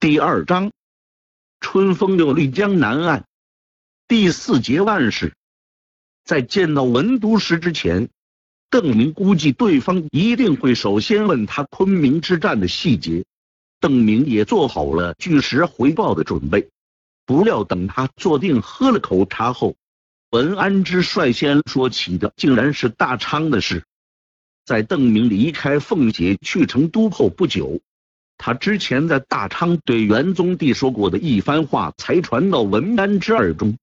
第二章，春风又绿江南岸。第四节万事，在见到文都师之前，邓明估计对方一定会首先问他昆明之战的细节。邓明也做好了据实回报的准备。不料等他坐定喝了口茶后，文安之率先说起的竟然是大昌的事。在邓明离开凤姐去成都后不久。他之前在大昌对元宗帝说过的一番话，才传到文安之耳中。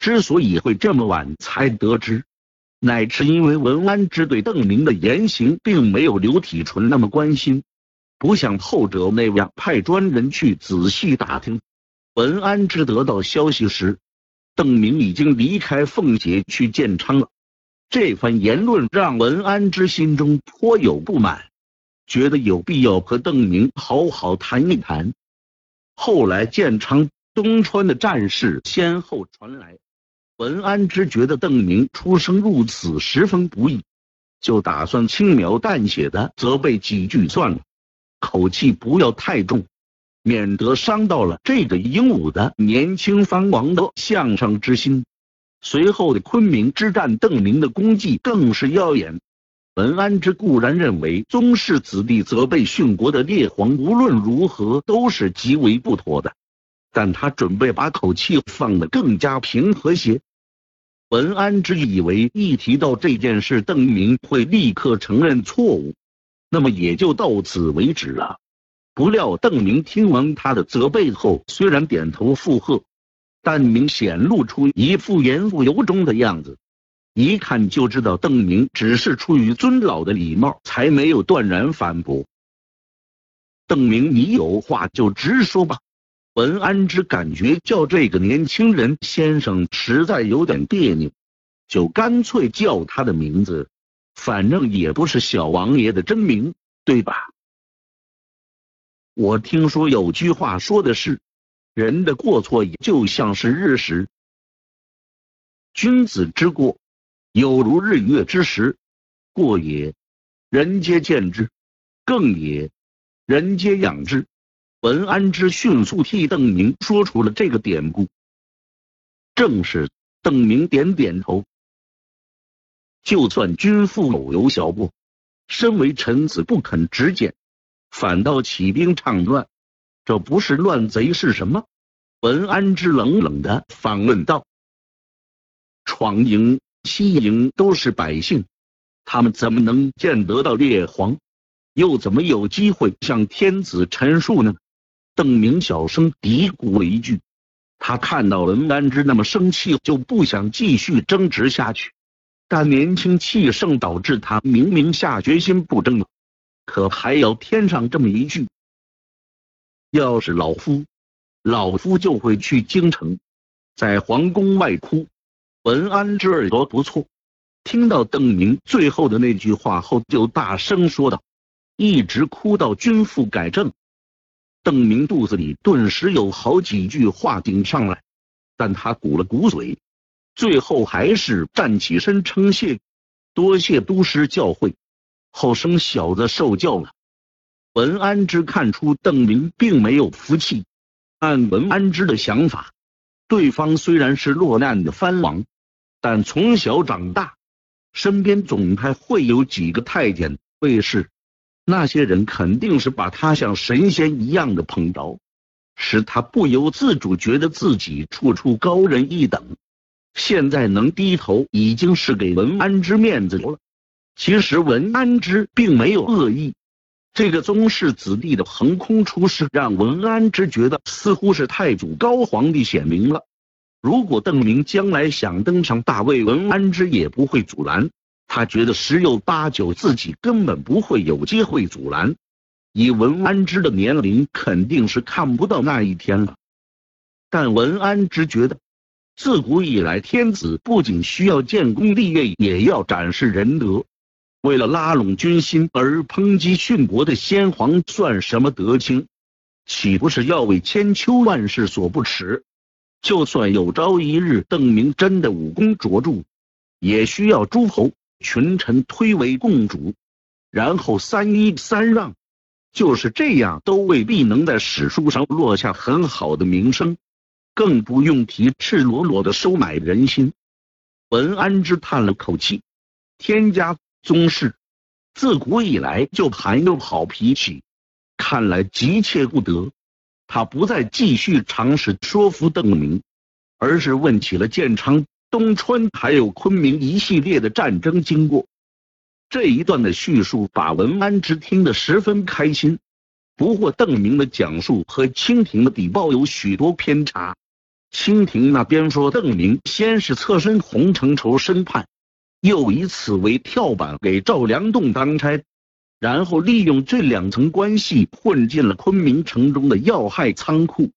之所以会这么晚才得知，乃是因为文安之对邓明的言行并没有刘体纯那么关心，不像后者那样派专人去仔细打听。文安之得到消息时，邓明已经离开凤姐去建昌了。这番言论让文安之心中颇有不满。觉得有必要和邓明好好谈一谈。后来建昌、东川的战事先后传来，文安之觉得邓明出生入死十分不易，就打算轻描淡写的责备几句算了，口气不要太重，免得伤到了这个英武的年轻藩王的向上之心。随后的昆明之战，邓明的功绩更是耀眼。文安之固然认为宗室子弟责备殉国的列皇无论如何都是极为不妥的，但他准备把口气放得更加平和些。文安之以为一提到这件事，邓明会立刻承认错误，那么也就到此为止了。不料邓明听完他的责备后，虽然点头附和，但明显露出一副言不由衷的样子。一看就知道邓明只是出于尊老的礼貌，才没有断然反驳。邓明，你有话就直说吧。文安之感觉叫这个年轻人先生实在有点别扭，就干脆叫他的名字，反正也不是小王爷的真名，对吧？我听说有句话说的是，人的过错也就像是日食，君子之过。有如日月之时，过也，人皆见之；更也，人皆仰之。文安之迅速替邓明说出了这个典故。正是，邓明点点头。就算君父偶有小过，身为臣子不肯直谏，反倒起兵倡乱，这不是乱贼是什么？文安之冷冷的反问道：“闯营。”西营都是百姓，他们怎么能见得到列皇？又怎么有机会向天子陈述呢？邓明小声嘀咕了一句。他看到文安之那么生气，就不想继续争执下去。但年轻气盛导致他明明下决心不争了，可还要添上这么一句：要是老夫，老夫就会去京城，在皇宫外哭。文安之耳朵不错，听到邓明最后的那句话后，就大声说道：“一直哭到君父改正。”邓明肚子里顿时有好几句话顶上来，但他鼓了鼓嘴，最后还是站起身称谢：“多谢都师教诲，后生小子受教了。”文安之看出邓明并没有服气，按文安之的想法，对方虽然是落难的藩王。但从小长大，身边总还会有几个太监卫士，那些人肯定是把他像神仙一样的捧着，使他不由自主觉得自己处处高人一等。现在能低头，已经是给文安之面子了。其实文安之并没有恶意，这个宗室子弟的横空出世，让文安之觉得似乎是太祖高皇帝显明了。如果邓明将来想登上大位，文安之也不会阻拦。他觉得十有八九自己根本不会有机会阻拦。以文安之的年龄，肯定是看不到那一天了。但文安之觉得，自古以来，天子不仅需要建功立业，也要展示仁德。为了拉拢军心而抨击殉国的先皇，算什么德清？岂不是要为千秋万世所不耻？就算有朝一日邓明真的武功卓著，也需要诸侯群臣推为共主，然后三依三让，就是这样，都未必能在史书上落下很好的名声，更不用提赤裸裸的收买人心。文安之叹了口气，天家宗室自古以来就含有好脾气，看来急切不得。他不再继续尝试说服邓明，而是问起了建昌、东川还有昆明一系列的战争经过。这一段的叙述把文安之听得十分开心。不过邓明的讲述和清廷的底报有许多偏差。清廷那边说邓明先是侧身洪承畴审判，又以此为跳板给赵良栋当差，然后利用这两层关系混进了昆明城中的要害仓库。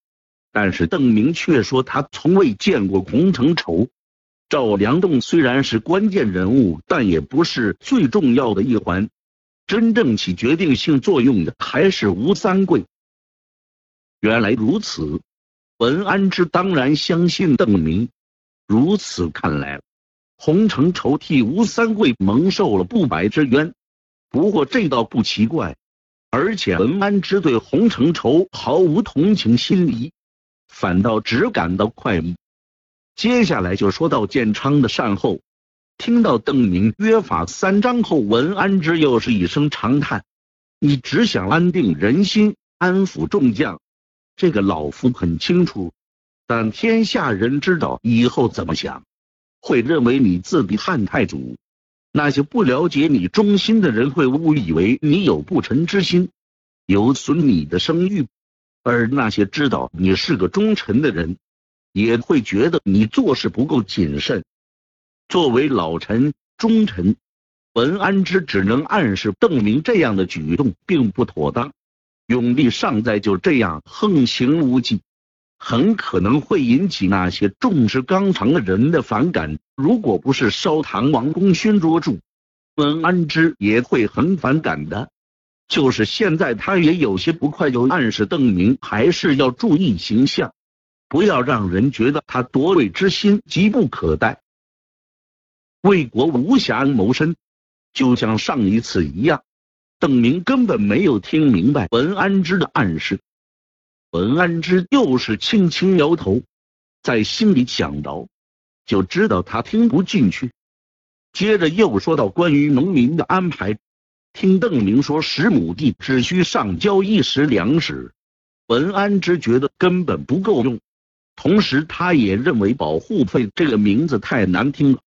但是邓明却说他从未见过洪承畴。赵良栋虽然是关键人物，但也不是最重要的一环。真正起决定性作用的还是吴三桂。原来如此，文安之当然相信邓明。如此看来，洪承畴替吴三桂蒙受了不白之冤。不过这倒不奇怪，而且文安之对洪承畴毫无同情心理，反倒只感到快意。接下来就说到建昌的善后，听到邓明约法三章后，文安之又是一声长叹：“你只想安定人心，安抚众将，这个老夫很清楚。但天下人知道以后怎么想，会认为你自比汉太祖。那些不了解你忠心的人会误以为你有不臣之心，有损你的声誉；而那些知道你是个忠臣的人。”也会觉得你做事不够谨慎。作为老臣、忠臣，文安之只能暗示邓明这样的举动并不妥当。永历尚在，就这样横行无忌，很可能会引起那些重视纲常的人的反感。如果不是烧唐王功勋卓著，文安之也会很反感的。就是现在，他也有些不快，就暗示邓明还是要注意形象。不要让人觉得他夺位之心急不可待，为国无暇谋身，就像上一次一样。邓明根本没有听明白文安之的暗示，文安之又是轻轻摇头，在心里想着，就知道他听不进去。接着又说到关于农民的安排，听邓明说十亩地只需上交一石粮食，文安之觉得根本不够用。同时，他也认为“保护费”这个名字太难听了。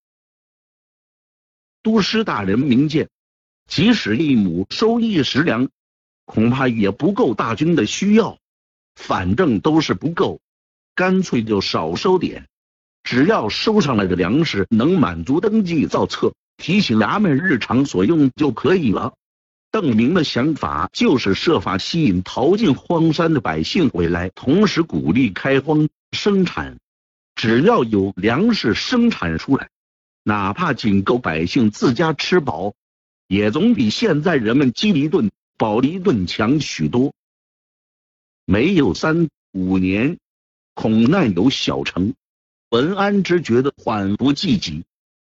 都师大人明鉴，即使一亩收一石粮，恐怕也不够大军的需要。反正都是不够，干脆就少收点。只要收上来的粮食能满足登记造册、提醒衙门日常所用就可以了。邓明的想法就是设法吸引逃进荒山的百姓回来，同时鼓励开荒。生产，只要有粮食生产出来，哪怕仅够百姓自家吃饱，也总比现在人们饥一顿饱一顿强许多。没有三五年，恐难有小成。文安之觉得缓不济急，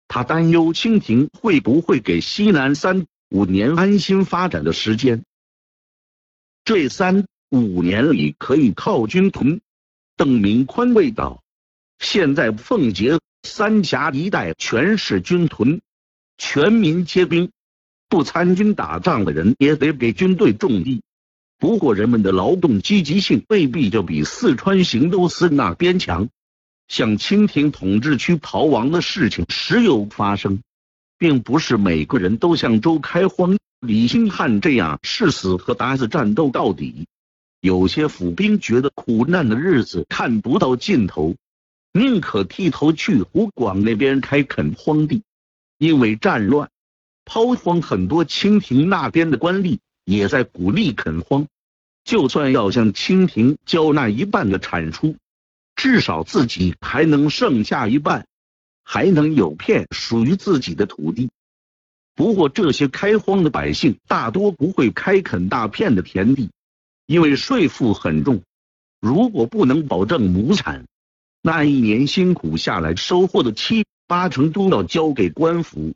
他担忧清廷会不会给西南三五年安心发展的时间。这三五年里可以靠军屯。邓明宽慰道：“现在奉节、三峡一带全是军屯，全民皆兵，不参军打仗的人也得给军队种地。不过人们的劳动积极性未必就比四川行都司那边强。像清廷统治区逃亡的事情时有发生，并不是每个人都像周开荒、李兴汉这样誓死和鞑子战斗到底。”有些府兵觉得苦难的日子看不到尽头，宁可剃头去湖广那边开垦荒地。因为战乱抛荒，很多清廷那边的官吏也在鼓励垦荒。就算要向清廷交纳一半的产出，至少自己还能剩下一半，还能有片属于自己的土地。不过这些开荒的百姓大多不会开垦大片的田地。因为税负很重，如果不能保证亩产，那一年辛苦下来收获的七八成都要交给官府。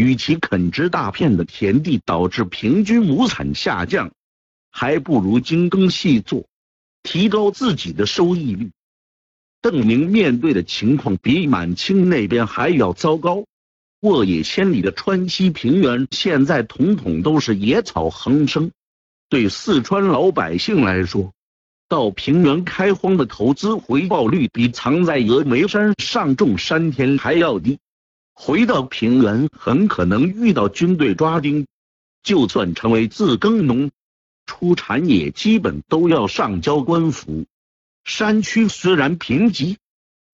与其垦殖大片的田地，导致平均亩产下降，还不如精耕细作，提高自己的收益率。邓明面对的情况比满清那边还要糟糕，沃野千里的川西平原现在统统都是野草横生。对四川老百姓来说，到平原开荒的投资回报率比藏在峨眉山上种山田还要低。回到平原，很可能遇到军队抓丁。就算成为自耕农，出产也基本都要上交官府。山区虽然贫瘠，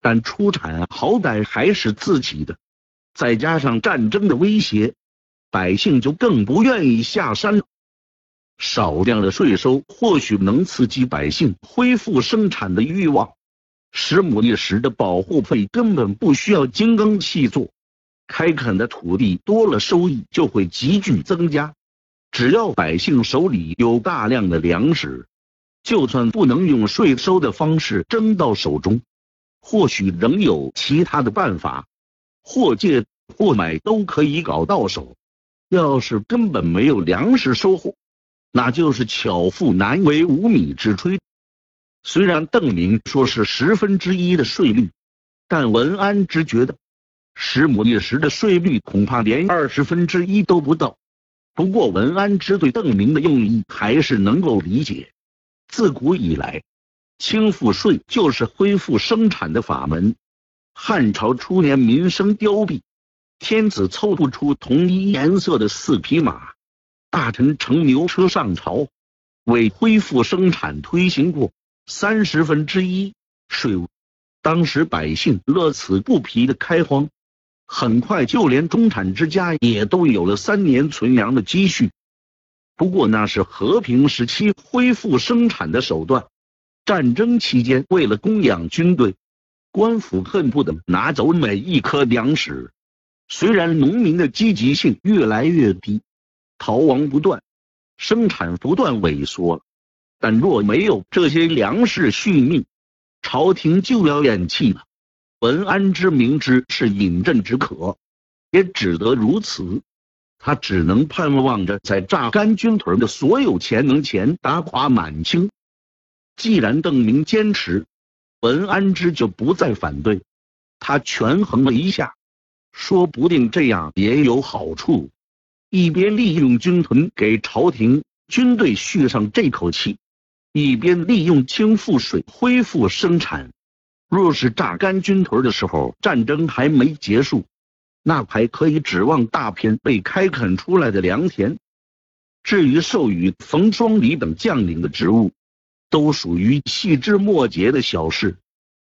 但出产好歹还是自己的。再加上战争的威胁，百姓就更不愿意下山了。少量的税收或许能刺激百姓恢复生产的欲望。十亩一时的保护费根本不需要精耕细作，开垦的土地多了，收益就会急剧增加。只要百姓手里有大量的粮食。就算不能用税收的方式征到手中，或许仍有其他的办法，或借或买都可以搞到手。要是根本没有粮食收获，那就是巧妇难为无米之炊。虽然邓明说是十分之一的税率，但文安之觉得十亩一时的税率恐怕连二十分之一都不到。不过文安之对邓明的用意还是能够理解。自古以来，轻赋税就是恢复生产的法门。汉朝初年，民生凋敝，天子凑不出同一颜色的四匹马，大臣乘牛车上朝，为恢复生产推行过三十分之一税务。当时百姓乐此不疲的开荒，很快就连中产之家也都有了三年存粮的积蓄。不过那是和平时期恢复生产的手段，战争期间为了供养军队，官府恨不得拿走每一颗粮食。虽然农民的积极性越来越低，逃亡不断，生产不断萎缩，但若没有这些粮食续命，朝廷就要咽气了。文安之明知是饮鸩止渴，也只得如此。他只能盼望着在榨干军屯的所有钱能前打垮满清。既然邓明坚持，文安之就不再反对。他权衡了一下，说不定这样也有好处：一边利用军屯给朝廷军队续上这口气，一边利用清赋水恢复生产。若是榨干军屯的时候，战争还没结束。那还可以指望大片被开垦出来的良田。至于授予冯双礼等将领的职务，都属于细枝末节的小事。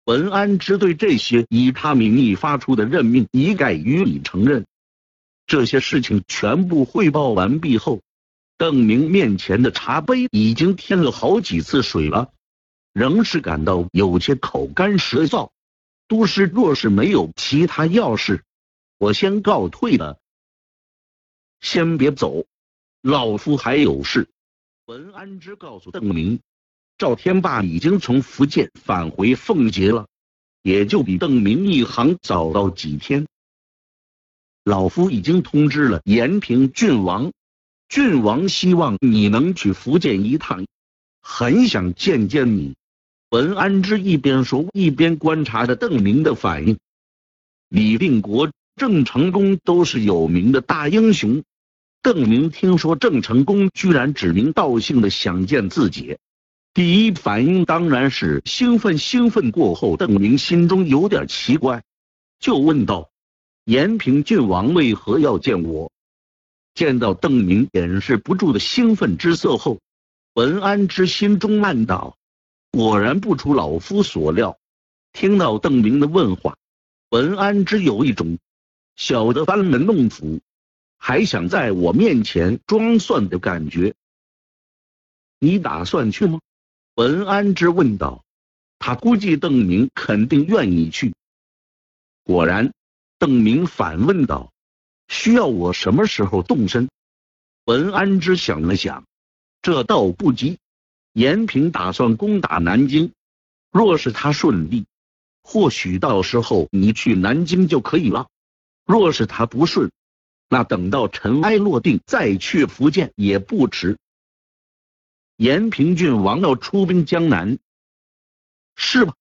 文安之对这些以他名义发出的任命一概予以承认。这些事情全部汇报完毕后，邓明面前的茶杯已经添了好几次水了，仍是感到有些口干舌燥。都师若是没有其他要事。我先告退了，先别走，老夫还有事。文安之告诉邓明，赵天霸已经从福建返回奉节了，也就比邓明一行早到几天。老夫已经通知了延平郡王，郡王希望你能去福建一趟，很想见见你。文安之一边说，一边观察着邓明的反应。李定国。郑成功都是有名的大英雄，邓明听说郑成功居然指名道姓的想见自己，第一反应当然是兴奋。兴奋过后，邓明心中有点奇怪，就问道：“延平郡王为何要见我？”见到邓明掩饰不住的兴奋之色后，文安之心中暗道：“果然不出老夫所料。”听到邓明的问话，文安之有一种。小的班门弄斧，还想在我面前装蒜的感觉。你打算去吗？文安之问道。他估计邓明肯定愿意去。果然，邓明反问道：“需要我什么时候动身？”文安之想了想，这倒不急。延平打算攻打南京，若是他顺利，或许到时候你去南京就可以了。若是他不顺，那等到尘埃落定再去福建也不迟。延平郡王要出兵江南，是吧？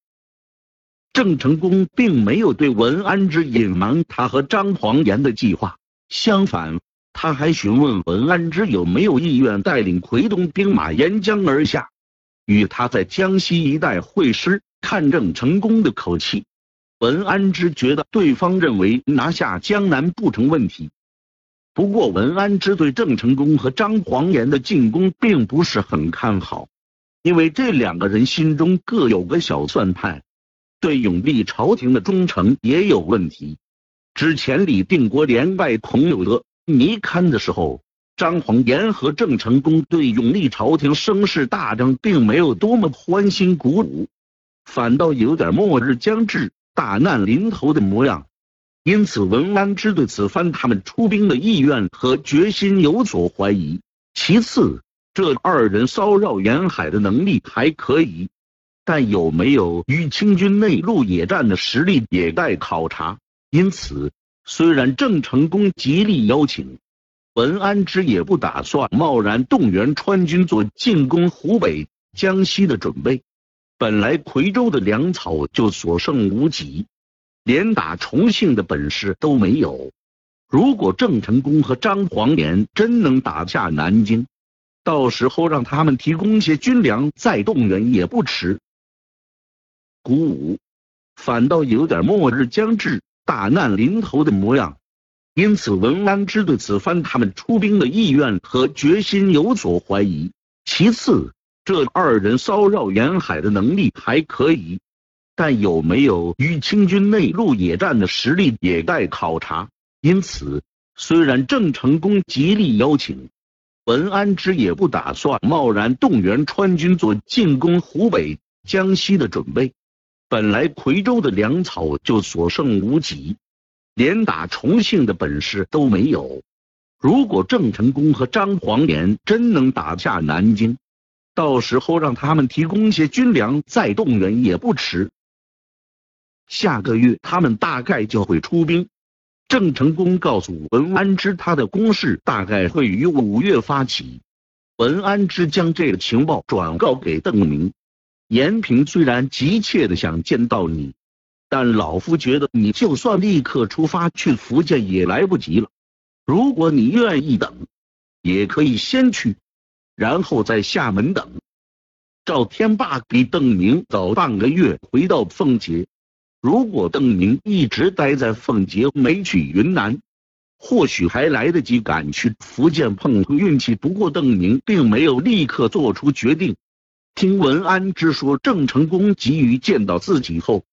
郑成功并没有对文安之隐瞒他和张黄岩的计划，相反，他还询问文安之有没有意愿带领奎东兵马沿江而下，与他在江西一带会师。看郑成功的口气，文安之觉得对方认为拿下江南不成问题。不过，文安之对郑成功和张黄岩的进攻并不是很看好，因为这两个人心中各有个小算盘，对永历朝廷的忠诚也有问题。之前李定国连败孔有德、倪堪的时候，张黄岩和郑成功对永历朝廷声势大振，并没有多么欢欣鼓舞，反倒有点末日将至、大难临头的模样。因此，文安之对此番他们出兵的意愿和决心有所怀疑。其次，这二人骚扰沿海的能力还可以，但有没有与清军内陆野战的实力也待考察。因此，虽然郑成功极力邀请，文安之也不打算贸然动员川军做进攻湖北、江西的准备。本来夔州的粮草就所剩无几。连打重庆的本事都没有。如果郑成功和张黄岩真能打下南京，到时候让他们提供些军粮，再动员也不迟。鼓舞，反倒有点末日将至、大难临头的模样。因此，文安之对此番他们出兵的意愿和决心有所怀疑。其次，这二人骚扰沿海的能力还可以。但有没有与清军内陆野战的实力也待考察。因此，虽然郑成功极力邀请，文安之也不打算贸然动员川军做进攻湖北、江西的准备。本来夔州的粮草就所剩无几，连打重庆的本事都没有。如果郑成功和张黄岩真能打下南京，到时候让他们提供些军粮，再动员也不迟。下个月他们大概就会出兵。郑成功告诉文安之，他的攻势大概会于五月发起。文安之将这个情报转告给邓明。延平虽然急切的想见到你，但老夫觉得你就算立刻出发去福建也来不及了。如果你愿意等，也可以先去，然后在厦门等。赵天霸比邓明早半个月回到奉节。如果邓明一直待在奉节没去云南，或许还来得及赶去福建碰碰运气。不过邓明并没有立刻做出决定。听文安之说郑成功急于见到自己后，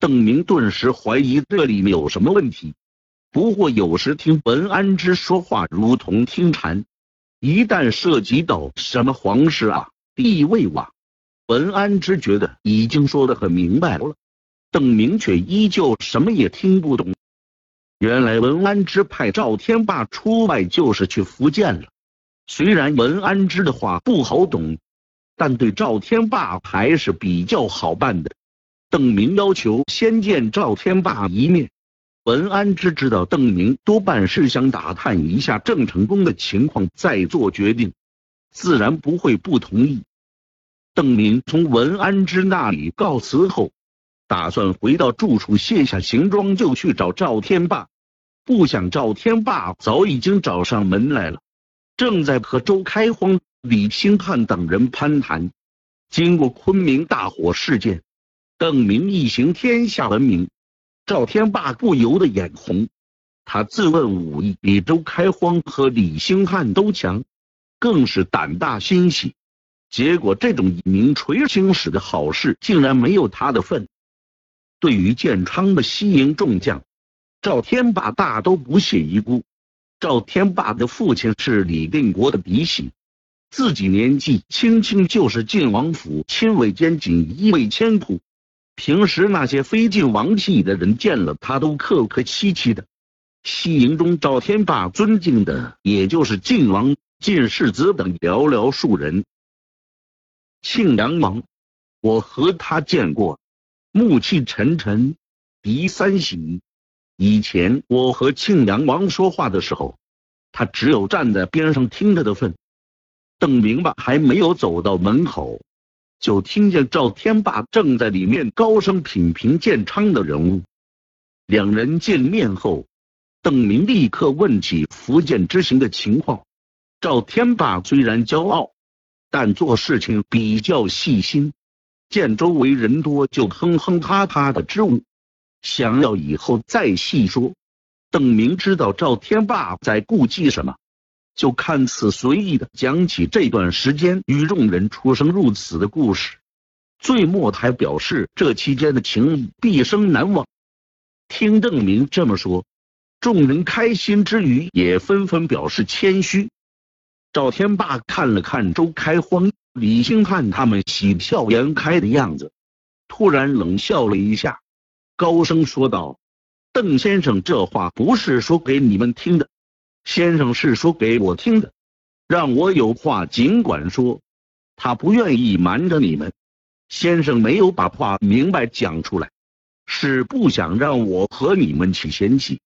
邓明顿时怀疑这里面有什么问题。不过有时听文安之说话如同听蝉，一旦涉及到什么皇室啊、地位啊，文安之觉得已经说得很明白了。邓明却依旧什么也听不懂。原来文安之派赵天霸出外就是去福建了。虽然文安之的话不好懂，但对赵天霸还是比较好办的。邓明要求先见赵天霸一面。文安之知道邓明多半是想打探一下郑成功的情况，再做决定，自然不会不同意。邓明从文安之那里告辞后。打算回到住处卸下行装就去找赵天霸，不想赵天霸早已经找上门来了，正在和周开荒、李兴汉等人攀谈。经过昆明大火事件，邓明一行天下闻名，赵天霸不由得眼红。他自问武艺比周开荒和李兴汉都强，更是胆大心细。结果这种名垂青史的好事，竟然没有他的份。对于建昌的西营众将，赵天霸大都不屑一顾。赵天霸的父亲是李定国的嫡系，自己年纪轻轻就是晋王府亲卫监锦衣卫千户，平时那些非晋王系的人见了他都客客气气的。西营中，赵天霸尊敬的也就是晋王、晋世子等寥寥数人。庆阳王，我和他见过。暮气沉沉，鼻三喜。以前我和庆阳王说话的时候，他只有站在边上听着的份。邓明白还没有走到门口，就听见赵天霸正在里面高声品评建昌的人物。两人见面后，邓明立刻问起福建之行的情况。赵天霸虽然骄傲，但做事情比较细心。见周围人多，就哼哼哈哈的支吾，想要以后再细说。邓明知道赵天霸在顾忌什么，就看似随意的讲起这段时间与众人出生入死的故事，最末还表示这期间的情谊毕生难忘。听邓明这么说，众人开心之余，也纷纷表示谦虚。赵天霸看了看周开荒、李兴汉他们喜笑颜开的样子，突然冷笑了一下，高声说道：“邓先生，这话不是说给你们听的，先生是说给我听的，让我有话尽管说。他不愿意瞒着你们，先生没有把话明白讲出来，是不想让我和你们起嫌隙。”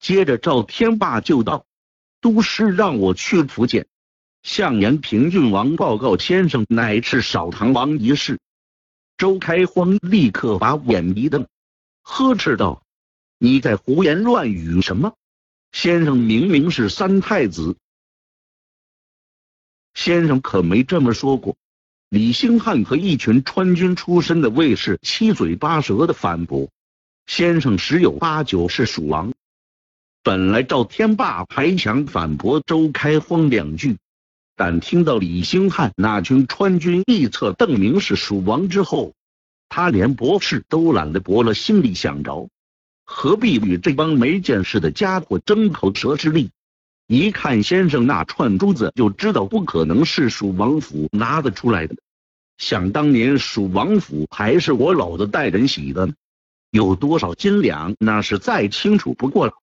接着，赵天霸就道。都师让我去福建向延平郡王报告，先生乃是少唐王一事。周开荒立刻把眼一瞪，呵斥道：“你在胡言乱语什么？先生明明是三太子，先生可没这么说过。”李兴汉和一群川军出身的卫士七嘴八舌的反驳：“先生十有八九是蜀王。”本来赵天霸还想反驳周开荒两句，但听到李兴汉那群川军臆测邓明是蜀王之后，他连驳斥都懒得驳了，心里想着何必与这帮没见识的家伙争口舌之力？一看先生那串珠子，就知道不可能是蜀王府拿得出来的。想当年蜀王府还是我老子带人洗的，有多少斤两，那是再清楚不过了。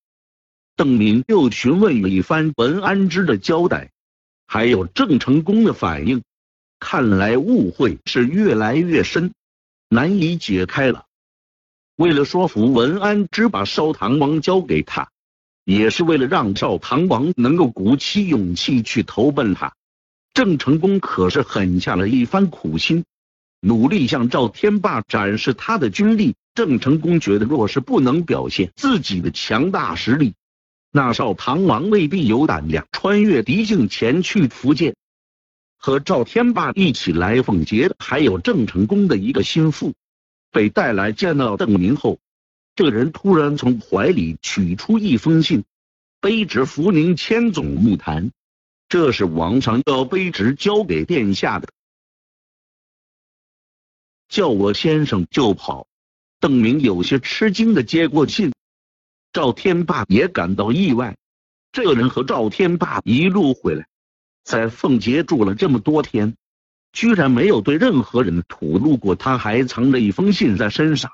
邓明又询问了一番文安之的交代，还有郑成功的反应，看来误会是越来越深，难以解开了。为了说服文安之把少唐王交给他，也是为了让少唐王能够鼓起勇气去投奔他，郑成功可是狠下了一番苦心，努力向赵天霸展示他的军力。郑成功觉得，若是不能表现自己的强大实力，那少唐王未必有胆量穿越敌境前去福建，和赵天霸一起来凤节的还有郑成功的一个心腹，被带来见到邓明后，这个人突然从怀里取出一封信，卑职福宁千总木坛，这是王上要卑职交给殿下的，叫我先生就跑。邓明有些吃惊的接过信。赵天霸也感到意外，这人和赵天霸一路回来，在凤节住了这么多天，居然没有对任何人吐露过他还藏着一封信在身上。